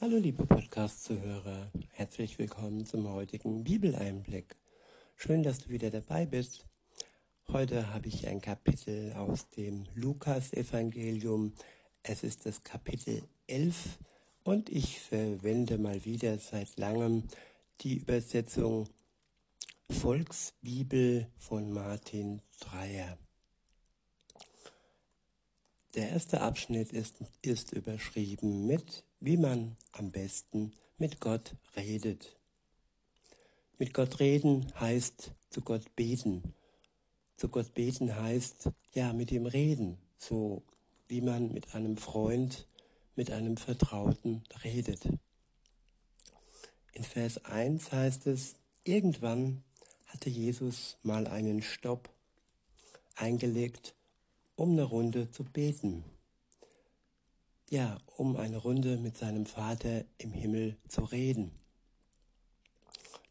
Hallo liebe Podcast-Zuhörer, herzlich willkommen zum heutigen Bibeleinblick. Schön, dass du wieder dabei bist. Heute habe ich ein Kapitel aus dem Lukas-Evangelium. Es ist das Kapitel 11 und ich verwende mal wieder seit langem die Übersetzung Volksbibel von Martin Dreyer. Der erste Abschnitt ist, ist überschrieben mit, wie man am besten mit Gott redet. Mit Gott reden heißt zu Gott beten. Zu Gott beten heißt, ja, mit ihm reden, so wie man mit einem Freund, mit einem Vertrauten redet. In Vers 1 heißt es, irgendwann hatte Jesus mal einen Stopp eingelegt um eine Runde zu beten. Ja, um eine Runde mit seinem Vater im Himmel zu reden.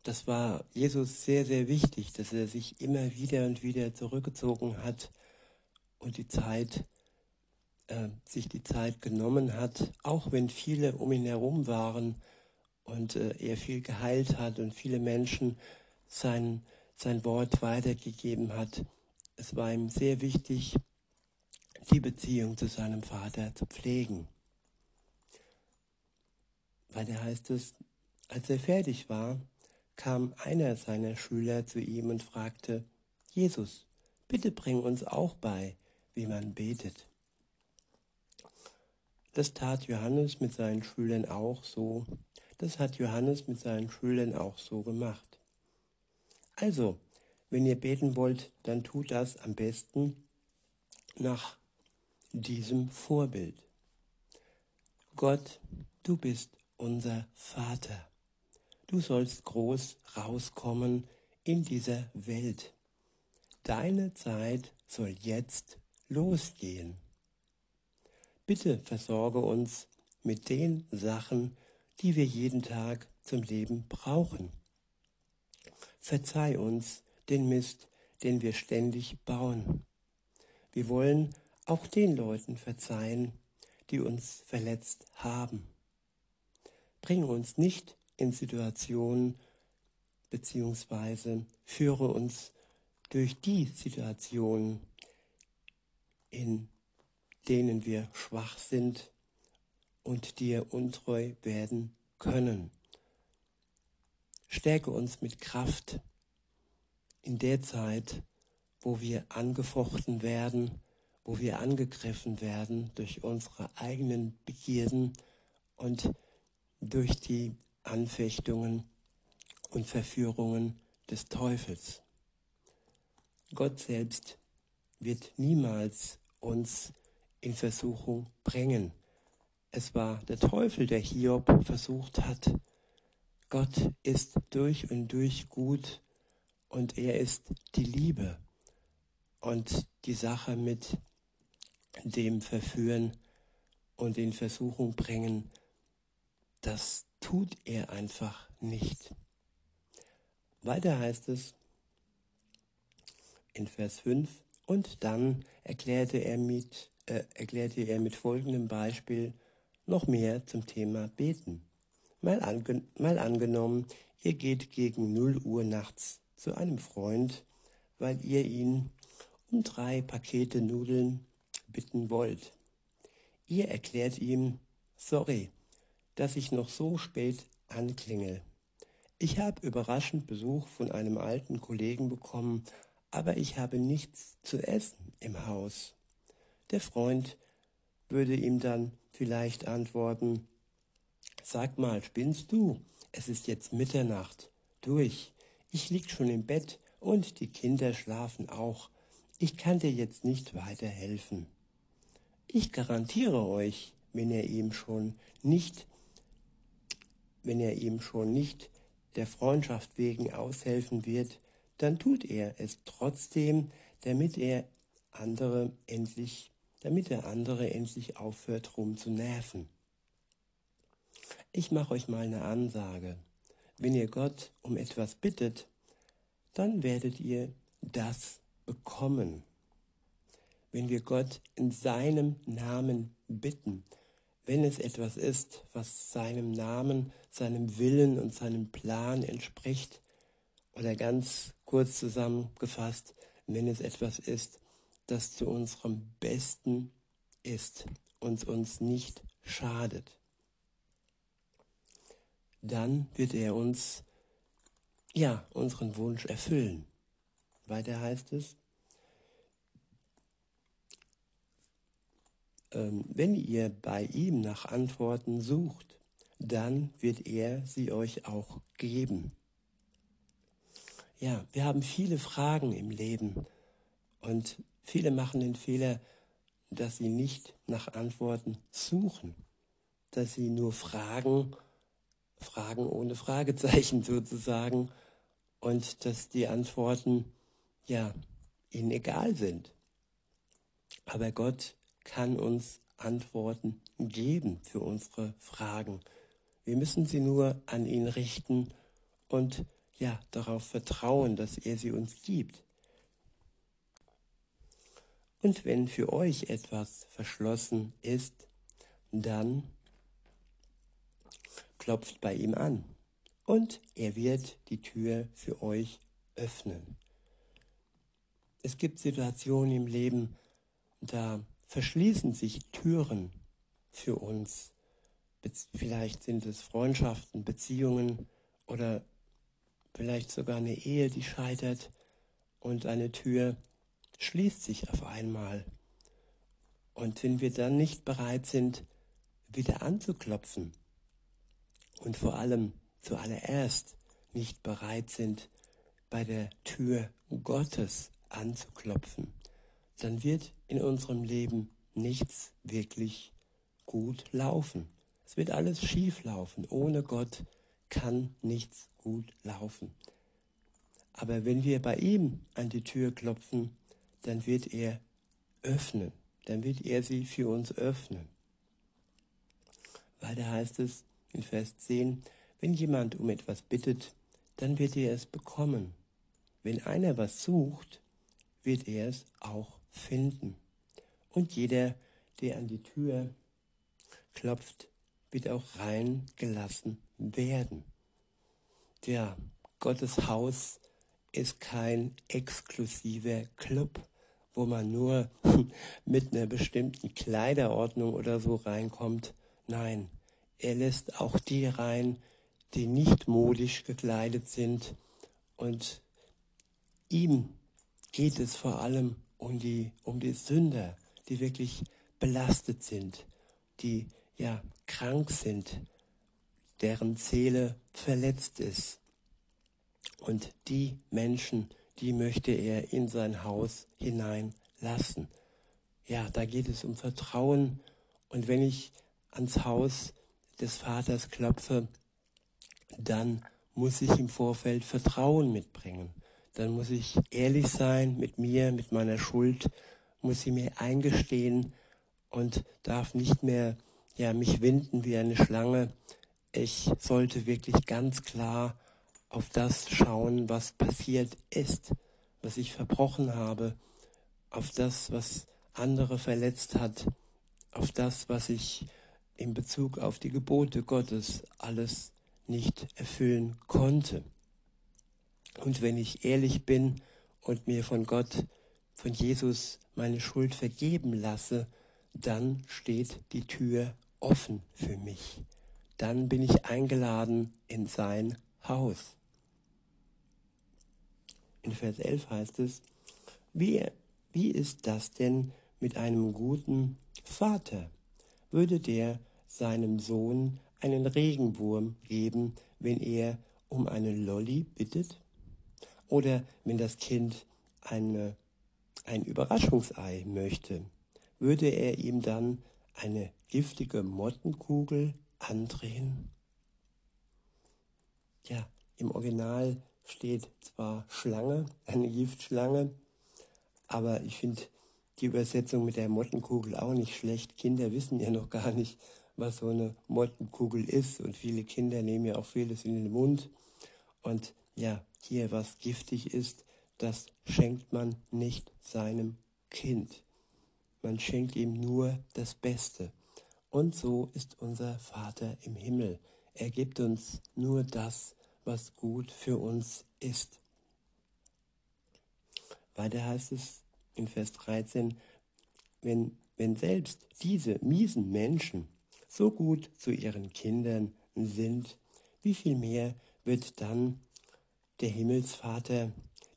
Das war Jesus sehr, sehr wichtig, dass er sich immer wieder und wieder zurückgezogen hat und die Zeit, äh, sich die Zeit genommen hat, auch wenn viele um ihn herum waren und äh, er viel geheilt hat und viele Menschen sein, sein Wort weitergegeben hat. Es war ihm sehr wichtig, die Beziehung zu seinem Vater zu pflegen. Weiter heißt es, als er fertig war, kam einer seiner Schüler zu ihm und fragte, Jesus, bitte bring uns auch bei, wie man betet. Das tat Johannes mit seinen Schülern auch so. Das hat Johannes mit seinen Schülern auch so gemacht. Also, wenn ihr beten wollt, dann tut das am besten nach diesem Vorbild. Gott, du bist unser Vater. Du sollst groß rauskommen in dieser Welt. Deine Zeit soll jetzt losgehen. Bitte versorge uns mit den Sachen, die wir jeden Tag zum Leben brauchen. Verzeih uns den Mist, den wir ständig bauen. Wir wollen auch den Leuten verzeihen, die uns verletzt haben. Bring uns nicht in Situationen beziehungsweise führe uns durch die Situationen, in denen wir schwach sind und dir untreu werden können. Stärke uns mit Kraft in der Zeit, wo wir angefochten werden, wo wir angegriffen werden durch unsere eigenen Begierden und durch die Anfechtungen und Verführungen des Teufels. Gott selbst wird niemals uns in Versuchung bringen. Es war der Teufel, der Hiob versucht hat. Gott ist durch und durch gut und er ist die Liebe. Und die Sache mit dem verführen und in Versuchung bringen, das tut er einfach nicht. Weiter heißt es in Vers 5, und dann erklärte er mit, äh, erklärte er mit folgendem Beispiel noch mehr zum Thema Beten. Mal, ange mal angenommen, ihr geht gegen 0 Uhr nachts zu einem Freund, weil ihr ihn um drei Pakete Nudeln bitten wollt. Ihr erklärt ihm, sorry, dass ich noch so spät anklingel. Ich habe überraschend Besuch von einem alten Kollegen bekommen, aber ich habe nichts zu essen im Haus. Der Freund würde ihm dann vielleicht antworten, Sag mal, spinnst du? Es ist jetzt Mitternacht. Durch. Ich lieg schon im Bett und die Kinder schlafen auch. Ich kann dir jetzt nicht weiterhelfen. Ich garantiere euch, wenn er ihm schon nicht, wenn er ihm schon nicht der Freundschaft wegen aushelfen wird, dann tut er es trotzdem, damit er andere endlich, damit der andere endlich aufhört, rum zu nerven. Ich mache euch mal eine Ansage. Wenn ihr Gott um etwas bittet, dann werdet ihr das bekommen. Wenn wir Gott in seinem Namen bitten, wenn es etwas ist, was seinem Namen, seinem Willen und seinem Plan entspricht, oder ganz kurz zusammengefasst, wenn es etwas ist, das zu unserem Besten ist und uns nicht schadet, dann wird er uns, ja, unseren Wunsch erfüllen. Weiter heißt es, wenn ihr bei ihm nach Antworten sucht, dann wird er sie euch auch geben. Ja, wir haben viele Fragen im Leben und viele machen den Fehler, dass sie nicht nach Antworten suchen, dass sie nur fragen, Fragen ohne Fragezeichen sozusagen und dass die Antworten ja ihnen egal sind. Aber Gott kann uns Antworten geben für unsere Fragen. Wir müssen sie nur an ihn richten und ja, darauf vertrauen, dass er sie uns gibt. Und wenn für euch etwas verschlossen ist, dann klopft bei ihm an und er wird die Tür für euch öffnen. Es gibt Situationen im Leben, da verschließen sich Türen für uns. Vielleicht sind es Freundschaften, Beziehungen oder vielleicht sogar eine Ehe, die scheitert und eine Tür schließt sich auf einmal. Und wenn wir dann nicht bereit sind, wieder anzuklopfen und vor allem zuallererst nicht bereit sind, bei der Tür Gottes anzuklopfen, dann wird in unserem Leben nichts wirklich gut laufen. Es wird alles schief laufen. Ohne Gott kann nichts gut laufen. Aber wenn wir bei ihm an die Tür klopfen, dann wird er öffnen. Dann wird er sie für uns öffnen. Weil da heißt es in Vers 10, wenn jemand um etwas bittet, dann wird er es bekommen. Wenn einer was sucht, wird er es auch finden. Und jeder, der an die Tür klopft, wird auch reingelassen werden. Ja, Gottes Haus ist kein exklusiver Club, wo man nur mit einer bestimmten Kleiderordnung oder so reinkommt. Nein, er lässt auch die rein, die nicht modisch gekleidet sind. Und ihm geht es vor allem um die, um die Sünder, die wirklich belastet sind, die ja krank sind, deren Seele verletzt ist. Und die Menschen, die möchte er in sein Haus hineinlassen. Ja, da geht es um Vertrauen. Und wenn ich ans Haus des Vaters klopfe, dann muss ich im Vorfeld Vertrauen mitbringen. Dann muss ich ehrlich sein mit mir, mit meiner Schuld, muss sie mir eingestehen und darf nicht mehr ja, mich winden wie eine Schlange. Ich sollte wirklich ganz klar auf das schauen, was passiert ist, was ich verbrochen habe, auf das, was andere verletzt hat, auf das, was ich in Bezug auf die Gebote Gottes alles nicht erfüllen konnte. Und wenn ich ehrlich bin und mir von Gott, von Jesus meine Schuld vergeben lasse, dann steht die Tür offen für mich. Dann bin ich eingeladen in sein Haus. In Vers 11 heißt es, wie, wie ist das denn mit einem guten Vater? Würde der seinem Sohn einen Regenwurm geben, wenn er um eine Lolli bittet? Oder wenn das Kind eine, ein Überraschungsei möchte, würde er ihm dann eine giftige Mottenkugel andrehen? Ja, im Original steht zwar Schlange, eine Giftschlange, aber ich finde die Übersetzung mit der Mottenkugel auch nicht schlecht. Kinder wissen ja noch gar nicht, was so eine Mottenkugel ist und viele Kinder nehmen ja auch vieles in den Mund. Und ja, hier was giftig ist, das schenkt man nicht seinem Kind. Man schenkt ihm nur das Beste. Und so ist unser Vater im Himmel. Er gibt uns nur das, was gut für uns ist. Weiter heißt es in Vers 13, wenn, wenn selbst diese miesen Menschen so gut zu ihren Kindern sind, wie viel mehr wird dann der Himmelsvater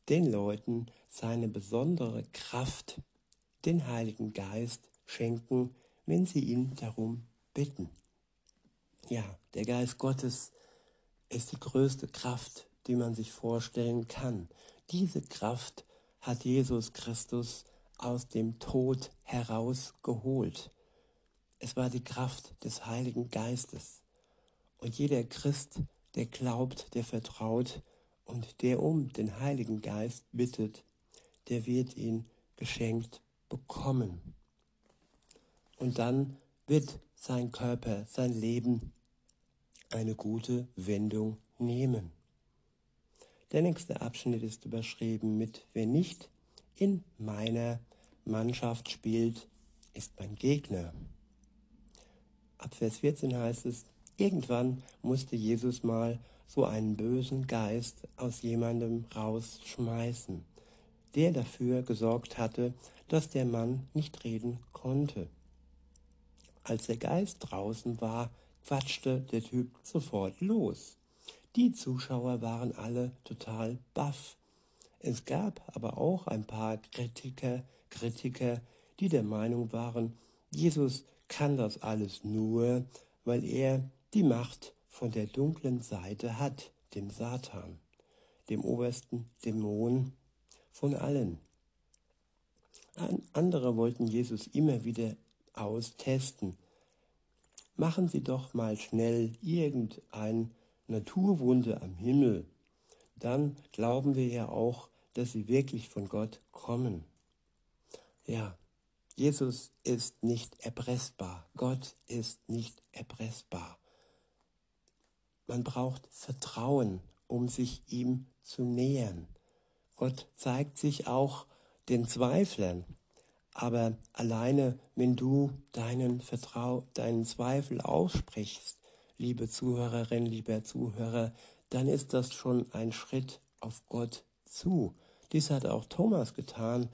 den Leuten seine besondere Kraft, den Heiligen Geist, schenken, wenn sie ihn darum bitten. Ja, der Geist Gottes ist die größte Kraft, die man sich vorstellen kann. Diese Kraft hat Jesus Christus aus dem Tod herausgeholt. Es war die Kraft des Heiligen Geistes. Und jeder Christ, der glaubt, der vertraut und der um den Heiligen Geist bittet, der wird ihn geschenkt bekommen. Und dann wird sein Körper, sein Leben eine gute Wendung nehmen. Der nächste Abschnitt ist überschrieben mit Wer nicht in meiner Mannschaft spielt, ist mein Gegner. Ab Vers 14 heißt es, irgendwann musste Jesus mal so einen bösen Geist aus jemandem rausschmeißen, der dafür gesorgt hatte, dass der Mann nicht reden konnte. Als der Geist draußen war, quatschte der Typ sofort los. Die Zuschauer waren alle total baff. Es gab aber auch ein paar Kritiker, Kritiker, die der Meinung waren, Jesus kann das alles nur, weil er die Macht von der dunklen Seite hat, dem Satan, dem obersten Dämon von allen. Andere wollten Jesus immer wieder austesten. Machen Sie doch mal schnell irgendein Naturwunder am Himmel, dann glauben wir ja auch, dass sie wirklich von Gott kommen. Ja, Jesus ist nicht erpressbar. Gott ist nicht erpressbar. Man braucht Vertrauen, um sich ihm zu nähern. Gott zeigt sich auch den Zweiflern. Aber alleine, wenn du deinen, Vertrau deinen Zweifel aussprichst, liebe Zuhörerin, lieber Zuhörer, dann ist das schon ein Schritt auf Gott zu. Dies hat auch Thomas getan,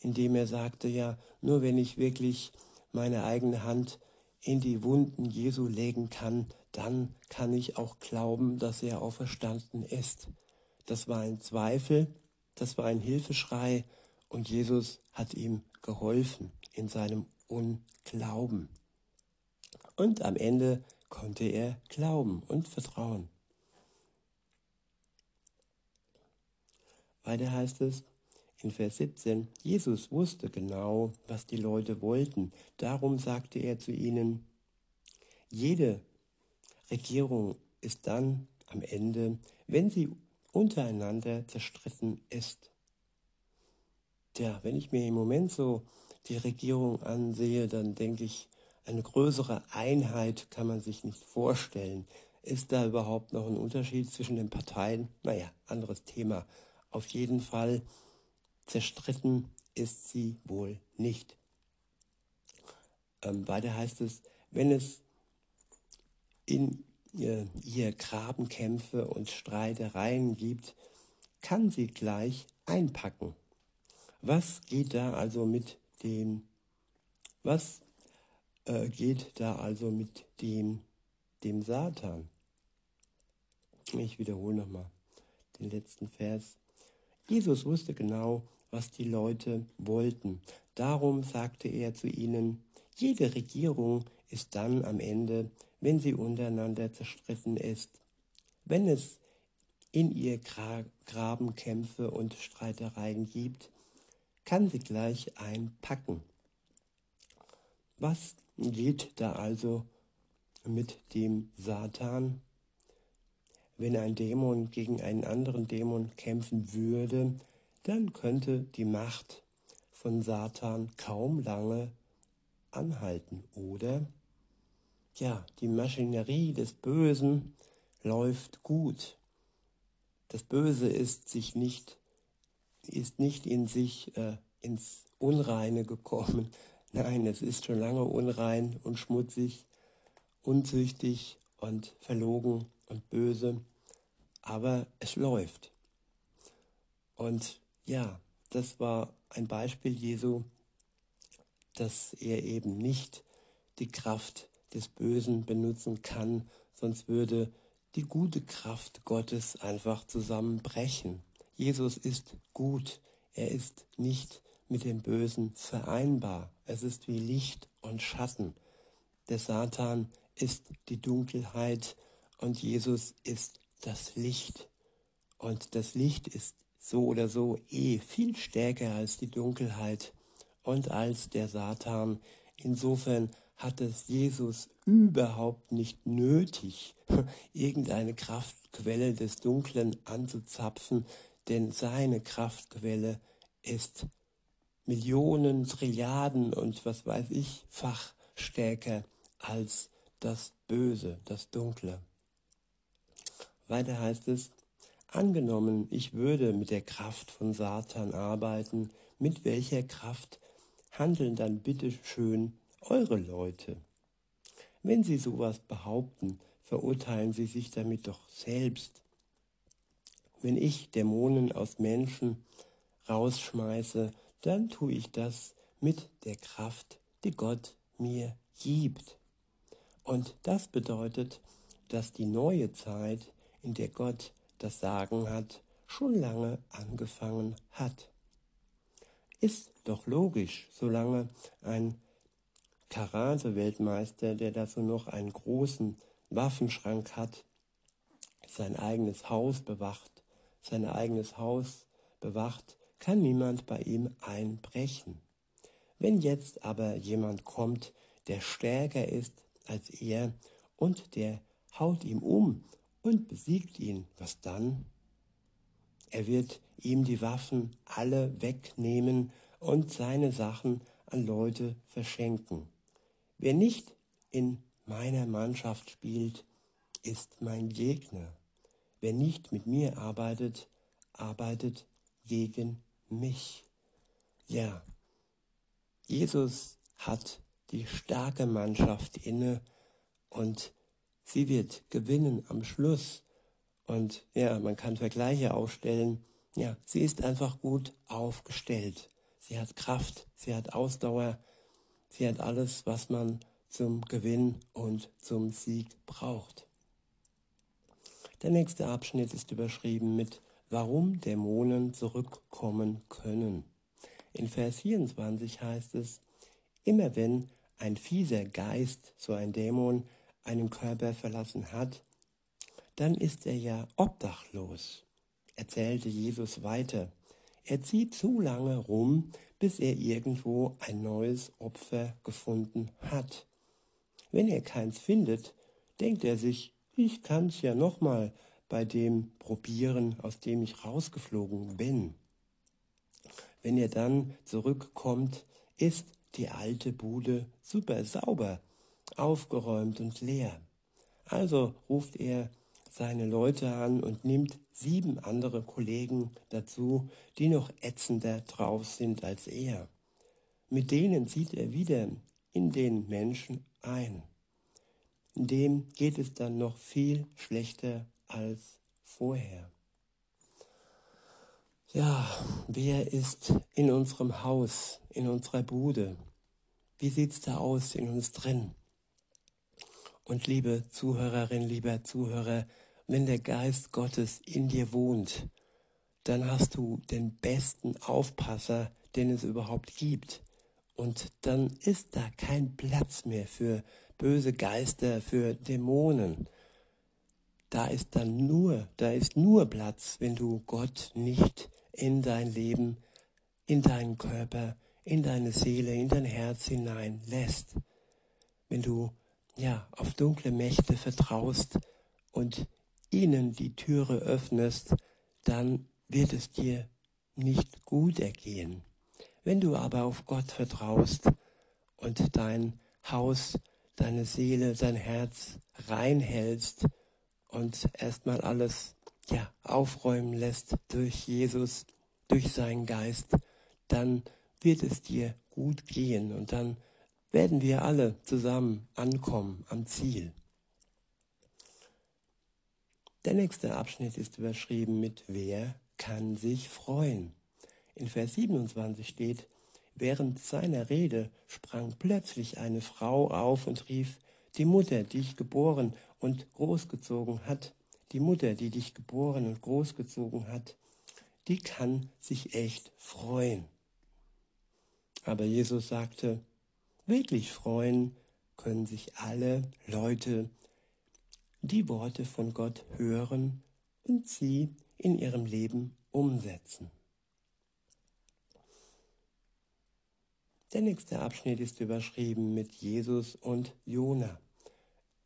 indem er sagte, ja, nur wenn ich wirklich meine eigene Hand in die Wunden Jesu legen kann, dann kann ich auch glauben, dass er auferstanden ist. Das war ein Zweifel, das war ein Hilfeschrei und Jesus hat ihm geholfen in seinem Unglauben. Und am Ende konnte er glauben und vertrauen. Weiter heißt es in Vers 17, Jesus wusste genau, was die Leute wollten. Darum sagte er zu ihnen, jede Regierung ist dann am Ende, wenn sie untereinander zerstritten ist. Tja, wenn ich mir im Moment so die Regierung ansehe, dann denke ich, eine größere Einheit kann man sich nicht vorstellen. Ist da überhaupt noch ein Unterschied zwischen den Parteien? Naja, anderes Thema. Auf jeden Fall zerstritten ist sie wohl nicht. Ähm, weiter heißt es, wenn es in ihr, Grabenkämpfe und Streitereien gibt, kann sie gleich einpacken. Was geht da also mit dem, was äh, geht da also mit dem, dem Satan? Ich wiederhole nochmal den letzten Vers. Jesus wusste genau, was die Leute wollten. Darum sagte er zu ihnen, jede Regierung ist dann am Ende, wenn sie untereinander zerstritten ist. Wenn es in ihr Gra Grabenkämpfe und Streitereien gibt, kann sie gleich einpacken. Was geht da also mit dem Satan? Wenn ein Dämon gegen einen anderen Dämon kämpfen würde, dann könnte die Macht von Satan kaum lange anhalten, oder? Ja, die Maschinerie des Bösen läuft gut. Das Böse ist sich nicht, ist nicht in sich äh, ins Unreine gekommen. Nein, es ist schon lange unrein und schmutzig unzüchtig und verlogen und böse, aber es läuft. Und ja, das war ein Beispiel Jesu, dass er eben nicht die Kraft des Bösen benutzen kann, sonst würde die gute Kraft Gottes einfach zusammenbrechen. Jesus ist gut, er ist nicht mit dem Bösen vereinbar. Es ist wie Licht und Schatten. Der Satan ist die Dunkelheit und Jesus ist das Licht. Und das Licht ist so oder so eh viel stärker als die Dunkelheit und als der Satan. Insofern hat es Jesus überhaupt nicht nötig, irgendeine Kraftquelle des Dunklen anzuzapfen, denn seine Kraftquelle ist Millionen, Trilliarden und was weiß ich, fach stärker als das Böse, das Dunkle. Weiter heißt es, angenommen, ich würde mit der Kraft von Satan arbeiten, mit welcher Kraft handeln dann bitte schön eure Leute? Wenn sie sowas behaupten, verurteilen sie sich damit doch selbst. Wenn ich Dämonen aus Menschen rausschmeiße, dann tue ich das mit der Kraft, die Gott mir gibt. Und das bedeutet, dass die neue Zeit, in der Gott das Sagen hat, schon lange angefangen hat. Ist doch logisch, solange ein Karate-Weltmeister, der dazu noch einen großen Waffenschrank hat, sein eigenes Haus bewacht, sein eigenes Haus bewacht, kann niemand bei ihm einbrechen. Wenn jetzt aber jemand kommt, der stärker ist als er und der haut ihm um und besiegt ihn, was dann? Er wird ihm die Waffen alle wegnehmen und seine Sachen an Leute verschenken. Wer nicht in meiner Mannschaft spielt, ist mein Gegner. Wer nicht mit mir arbeitet, arbeitet gegen mich. Ja, Jesus hat die starke Mannschaft inne und sie wird gewinnen am Schluss. Und ja, man kann Vergleiche aufstellen. Ja, sie ist einfach gut aufgestellt. Sie hat Kraft, sie hat Ausdauer, Sie hat alles, was man zum Gewinn und zum Sieg braucht. Der nächste Abschnitt ist überschrieben mit Warum Dämonen zurückkommen können. In Vers 24 heißt es, immer wenn ein fieser Geist, so ein Dämon, einen Körper verlassen hat, dann ist er ja obdachlos, erzählte Jesus weiter. Er zieht zu lange rum, bis er irgendwo ein neues Opfer gefunden hat. Wenn er keins findet, denkt er sich, ich kann's ja nochmal bei dem probieren, aus dem ich rausgeflogen bin. Wenn er dann zurückkommt, ist die alte Bude super sauber, aufgeräumt und leer. Also ruft er seine Leute an und nimmt sieben andere Kollegen dazu, die noch ätzender drauf sind als er. Mit denen zieht er wieder in den Menschen ein. Dem geht es dann noch viel schlechter als vorher. Ja, wer ist in unserem Haus, in unserer Bude? Wie sieht's da aus in uns drin? Und liebe Zuhörerin, lieber Zuhörer, wenn der Geist Gottes in dir wohnt, dann hast du den besten Aufpasser, den es überhaupt gibt. Und dann ist da kein Platz mehr für böse Geister, für Dämonen. Da ist dann nur, da ist nur Platz, wenn du Gott nicht in dein Leben, in deinen Körper, in deine Seele, in dein Herz hinein lässt. Wenn du ja auf dunkle Mächte vertraust und ihnen die Türe öffnest, dann wird es dir nicht gut ergehen. Wenn du aber auf Gott vertraust und dein Haus, deine Seele, dein Herz reinhältst und erstmal alles ja, aufräumen lässt durch Jesus, durch seinen Geist, dann wird es dir gut gehen und dann werden wir alle zusammen ankommen am Ziel. Der nächste Abschnitt ist überschrieben mit Wer kann sich freuen? In Vers 27 steht, während seiner Rede sprang plötzlich eine Frau auf und rief, die Mutter, die dich geboren und großgezogen hat, die Mutter, die dich geboren und großgezogen hat, die kann sich echt freuen. Aber Jesus sagte, wirklich freuen können sich alle Leute, die Worte von Gott hören und sie in ihrem Leben umsetzen. Der nächste Abschnitt ist überschrieben mit Jesus und Jona.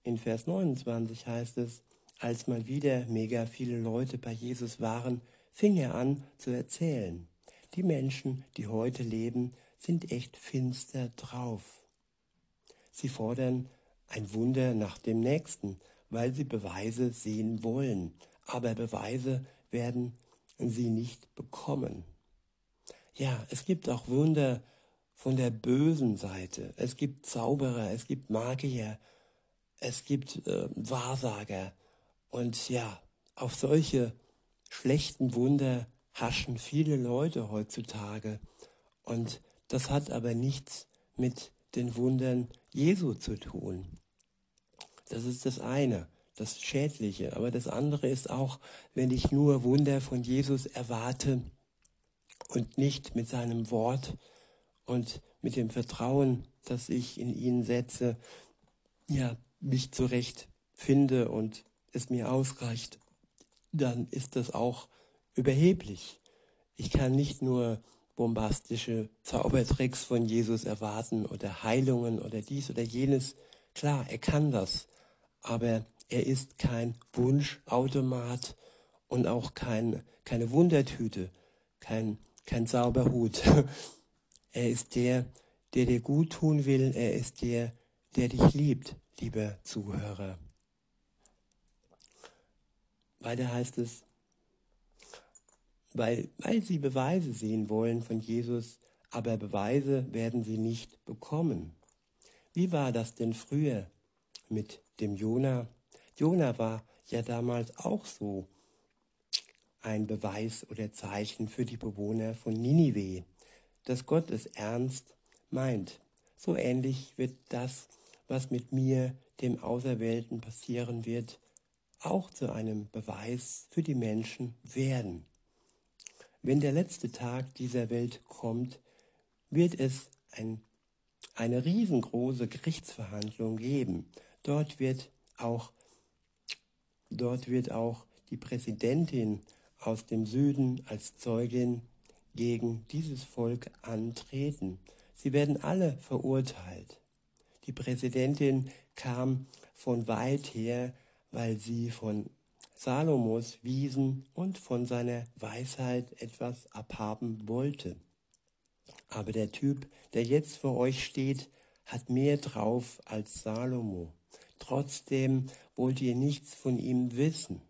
In Vers 29 heißt es, als mal wieder mega viele Leute bei Jesus waren, fing er an zu erzählen. Die Menschen, die heute leben, sind echt finster drauf. Sie fordern ein Wunder nach dem nächsten, weil sie Beweise sehen wollen. Aber Beweise werden sie nicht bekommen. Ja, es gibt auch Wunder von der bösen Seite. Es gibt Zauberer, es gibt Magier, es gibt äh, Wahrsager. Und ja, auf solche schlechten Wunder haschen viele Leute heutzutage. Und das hat aber nichts mit den Wundern Jesu zu tun. Das ist das eine, das Schädliche. Aber das andere ist auch, wenn ich nur Wunder von Jesus erwarte und nicht mit seinem Wort und mit dem Vertrauen, das ich in ihn setze, ja, mich zurecht finde und es mir ausreicht, dann ist das auch überheblich. Ich kann nicht nur bombastische Zaubertricks von Jesus erwarten oder Heilungen oder dies oder jenes. Klar, er kann das, aber er ist kein Wunschautomat und auch kein, keine Wundertüte, kein, kein Zauberhut. Er ist der, der dir gut tun will. Er ist der, der dich liebt, lieber Zuhörer. Weiter heißt es, weil, weil sie Beweise sehen wollen von Jesus, aber Beweise werden sie nicht bekommen. Wie war das denn früher mit dem Jona? Jona war ja damals auch so ein Beweis oder Zeichen für die Bewohner von Ninive dass Gott es ernst meint. So ähnlich wird das, was mit mir, dem Auserwählten, passieren wird, auch zu einem Beweis für die Menschen werden. Wenn der letzte Tag dieser Welt kommt, wird es ein, eine riesengroße Gerichtsverhandlung geben. Dort wird auch, dort wird auch die Präsidentin aus dem Süden als Zeugin gegen dieses Volk antreten. Sie werden alle verurteilt. Die Präsidentin kam von weit her, weil sie von Salomos Wiesen und von seiner Weisheit etwas abhaben wollte. Aber der Typ, der jetzt vor euch steht, hat mehr drauf als Salomo. Trotzdem wollt ihr nichts von ihm wissen.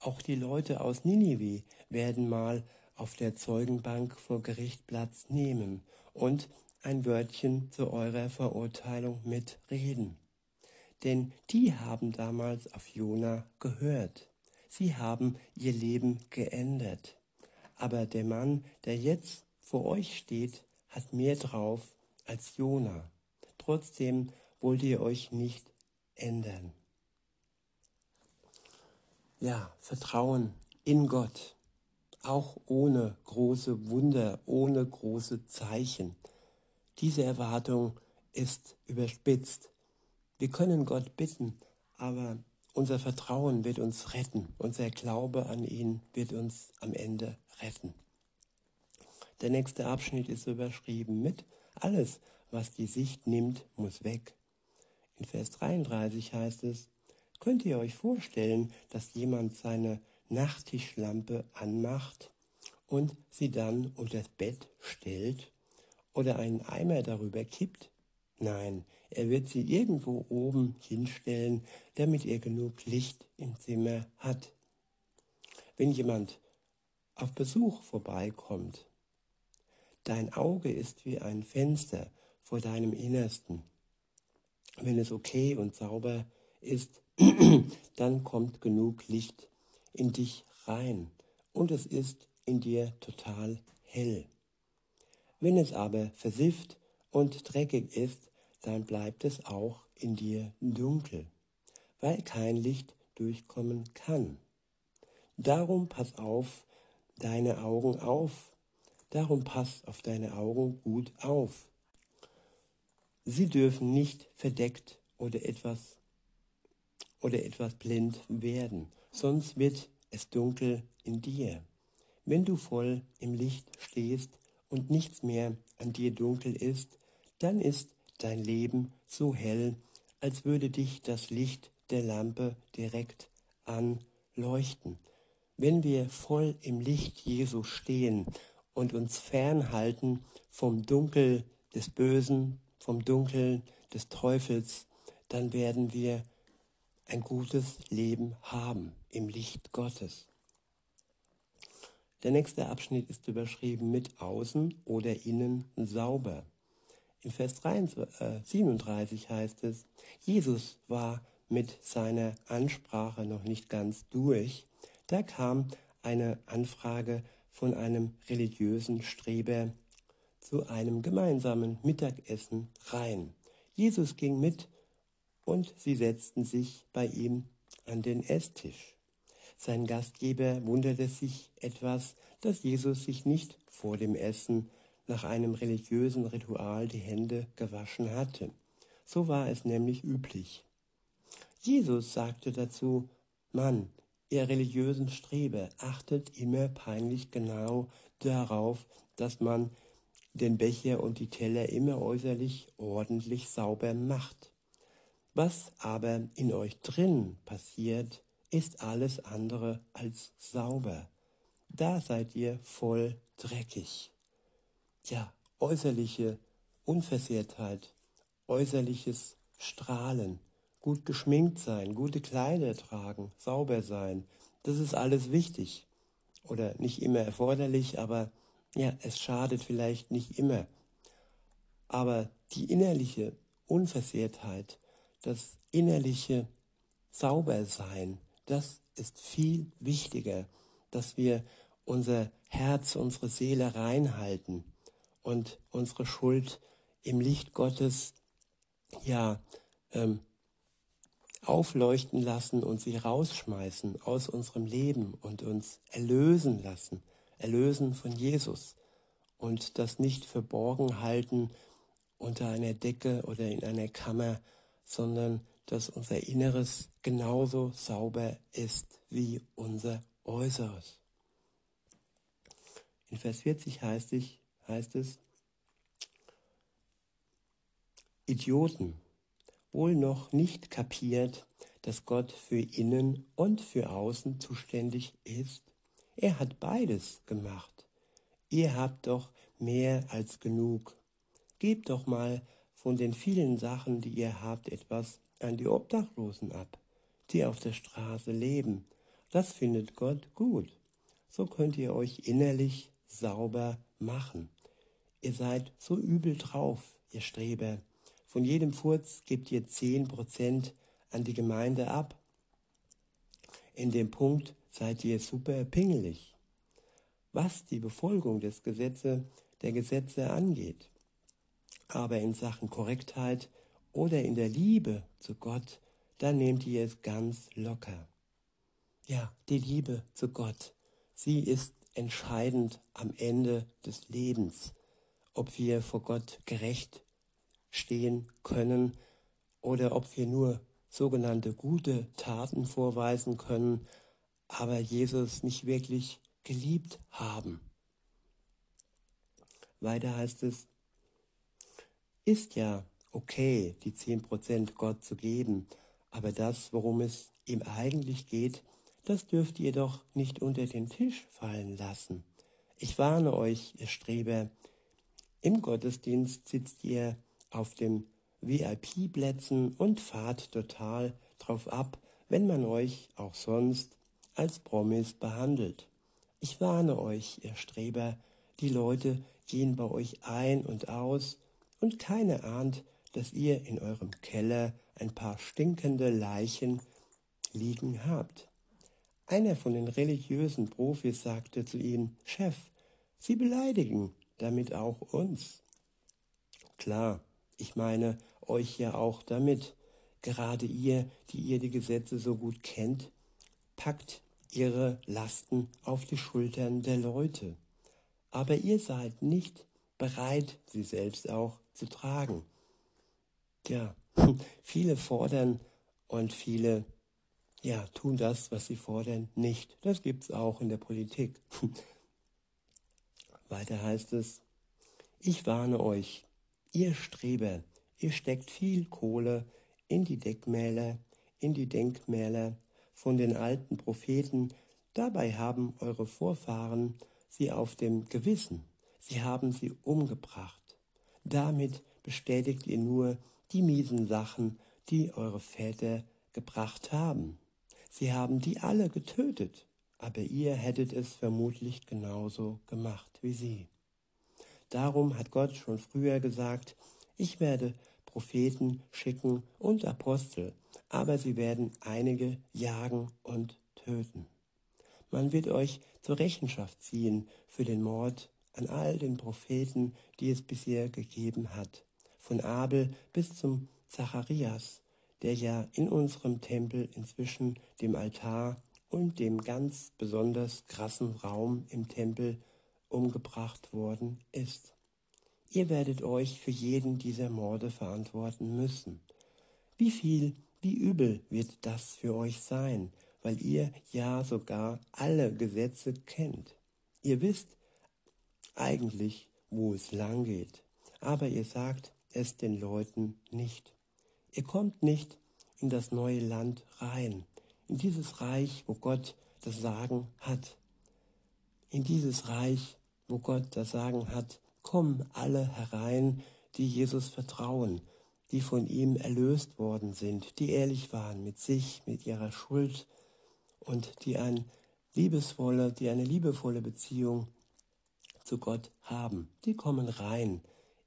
Auch die Leute aus Ninive werden mal auf der Zeugenbank vor Gericht Platz nehmen und ein Wörtchen zu eurer Verurteilung mitreden. Denn die haben damals auf Jona gehört. Sie haben ihr Leben geändert. Aber der Mann, der jetzt vor euch steht, hat mehr drauf als Jona. Trotzdem wollt ihr euch nicht ändern. Ja, Vertrauen in Gott auch ohne große Wunder, ohne große Zeichen. Diese Erwartung ist überspitzt. Wir können Gott bitten, aber unser Vertrauen wird uns retten. Unser Glaube an ihn wird uns am Ende retten. Der nächste Abschnitt ist überschrieben mit Alles, was die Sicht nimmt, muss weg. In Vers 33 heißt es, könnt ihr euch vorstellen, dass jemand seine Nachttischlampe anmacht und sie dann unter das Bett stellt oder einen Eimer darüber kippt? Nein, er wird sie irgendwo oben hinstellen, damit er genug Licht im Zimmer hat. Wenn jemand auf Besuch vorbeikommt, dein Auge ist wie ein Fenster vor deinem Innersten. Wenn es okay und sauber ist, dann kommt genug Licht in dich rein und es ist in dir total hell. Wenn es aber versifft und dreckig ist, dann bleibt es auch in dir dunkel, weil kein Licht durchkommen kann. Darum pass auf deine Augen auf. Darum pass auf deine Augen gut auf. Sie dürfen nicht verdeckt oder etwas oder etwas blind werden, sonst wird es dunkel in dir. Wenn du voll im Licht stehst und nichts mehr an dir dunkel ist, dann ist dein Leben so hell, als würde dich das Licht der Lampe direkt anleuchten. Wenn wir voll im Licht Jesu stehen und uns fernhalten vom Dunkel des Bösen, vom Dunkel des Teufels, dann werden wir ein gutes Leben haben im Licht Gottes. Der nächste Abschnitt ist überschrieben mit außen oder innen sauber. In Vers 37 äh, heißt es, Jesus war mit seiner Ansprache noch nicht ganz durch. Da kam eine Anfrage von einem religiösen Streber zu einem gemeinsamen Mittagessen rein. Jesus ging mit und sie setzten sich bei ihm an den Esstisch. Sein Gastgeber wunderte sich etwas, dass Jesus sich nicht vor dem Essen nach einem religiösen Ritual die Hände gewaschen hatte. So war es nämlich üblich. Jesus sagte dazu, Mann, ihr religiösen Streber, achtet immer peinlich genau darauf, dass man den Becher und die Teller immer äußerlich ordentlich sauber macht. Was aber in euch drin passiert, ist alles andere als sauber. Da seid ihr voll dreckig. Ja, äußerliche Unversehrtheit, äußerliches Strahlen, gut geschminkt sein, gute Kleider tragen, sauber sein, das ist alles wichtig. Oder nicht immer erforderlich, aber ja, es schadet vielleicht nicht immer. Aber die innerliche Unversehrtheit, das innerliche Saubersein, das ist viel wichtiger, dass wir unser Herz, unsere Seele reinhalten und unsere Schuld im Licht Gottes ja ähm, aufleuchten lassen und sie rausschmeißen aus unserem Leben und uns erlösen lassen, erlösen von Jesus und das nicht verborgen halten unter einer Decke oder in einer Kammer, sondern dass unser Inneres genauso sauber ist wie unser Äußeres. In Vers 40 heißt, ich, heißt es, Idioten, wohl noch nicht kapiert, dass Gott für innen und für außen zuständig ist? Er hat beides gemacht. Ihr habt doch mehr als genug. Gebt doch mal von den vielen Sachen, die ihr habt, etwas an die Obdachlosen ab, die auf der Straße leben. Das findet Gott gut. So könnt ihr euch innerlich sauber machen. Ihr seid so übel drauf, ihr Streber. Von jedem Furz gebt ihr zehn Prozent an die Gemeinde ab. In dem Punkt seid ihr super pingelig. Was die Befolgung des Gesetzes, der Gesetze angeht. Aber in Sachen Korrektheit oder in der Liebe zu Gott, dann nehmt ihr es ganz locker. Ja, die Liebe zu Gott, sie ist entscheidend am Ende des Lebens, ob wir vor Gott gerecht stehen können oder ob wir nur sogenannte gute Taten vorweisen können, aber Jesus nicht wirklich geliebt haben. Weiter heißt es, ist ja okay, die 10% Gott zu geben, aber das, worum es ihm eigentlich geht, das dürft ihr doch nicht unter den Tisch fallen lassen. Ich warne euch, ihr Streber, im Gottesdienst sitzt ihr auf dem VIP-Plätzen und fahrt total drauf ab, wenn man euch auch sonst als Promis behandelt. Ich warne euch, ihr Streber, die Leute gehen bei euch ein und aus und keiner ahnt, dass ihr in eurem Keller ein paar stinkende Leichen liegen habt. Einer von den religiösen Profis sagte zu ihm, Chef, Sie beleidigen damit auch uns. Klar, ich meine euch ja auch damit. Gerade ihr, die ihr die Gesetze so gut kennt, packt ihre Lasten auf die Schultern der Leute. Aber ihr seid nicht bereit, sie selbst auch zu tragen. Ja, viele fordern und viele ja, tun das, was sie fordern, nicht. Das gibt es auch in der Politik. Weiter heißt es, ich warne euch, ihr Streber, ihr steckt viel Kohle in die Deckmäler, in die Denkmäler von den alten Propheten, dabei haben eure Vorfahren sie auf dem Gewissen, sie haben sie umgebracht. Damit bestätigt ihr nur die miesen Sachen, die eure Väter gebracht haben. Sie haben die alle getötet, aber ihr hättet es vermutlich genauso gemacht wie sie. Darum hat Gott schon früher gesagt, ich werde Propheten schicken und Apostel, aber sie werden einige jagen und töten. Man wird euch zur Rechenschaft ziehen für den Mord an all den Propheten, die es bisher gegeben hat, von Abel bis zum Zacharias, der ja in unserem Tempel inzwischen dem Altar und dem ganz besonders krassen Raum im Tempel umgebracht worden ist. Ihr werdet euch für jeden dieser Morde verantworten müssen. Wie viel, wie übel wird das für euch sein, weil ihr ja sogar alle Gesetze kennt. Ihr wisst eigentlich, wo es lang geht, aber ihr sagt es den Leuten nicht. Ihr kommt nicht in das neue Land rein, in dieses Reich, wo Gott das Sagen hat. In dieses Reich, wo Gott das Sagen hat, kommen alle herein, die Jesus vertrauen, die von ihm erlöst worden sind, die ehrlich waren mit sich, mit ihrer Schuld und die ein liebesvolle, die eine liebevolle Beziehung zu Gott haben. Die kommen rein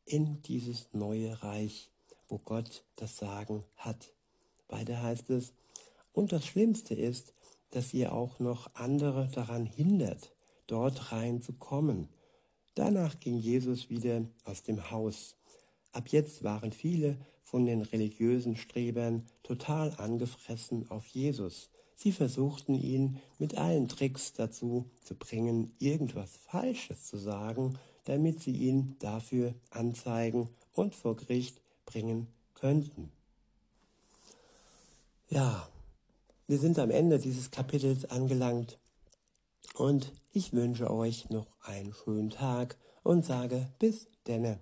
in dieses neue Reich, wo Gott das Sagen hat. Weiter heißt es, und das Schlimmste ist, dass ihr auch noch andere daran hindert, dort reinzukommen. Danach ging Jesus wieder aus dem Haus. Ab jetzt waren viele von den religiösen Strebern total angefressen auf Jesus. Sie versuchten ihn mit allen Tricks dazu zu bringen, irgendwas Falsches zu sagen, damit sie ihn dafür anzeigen und vor Gericht bringen könnten. Ja, wir sind am Ende dieses Kapitels angelangt und ich wünsche euch noch einen schönen Tag und sage bis denne.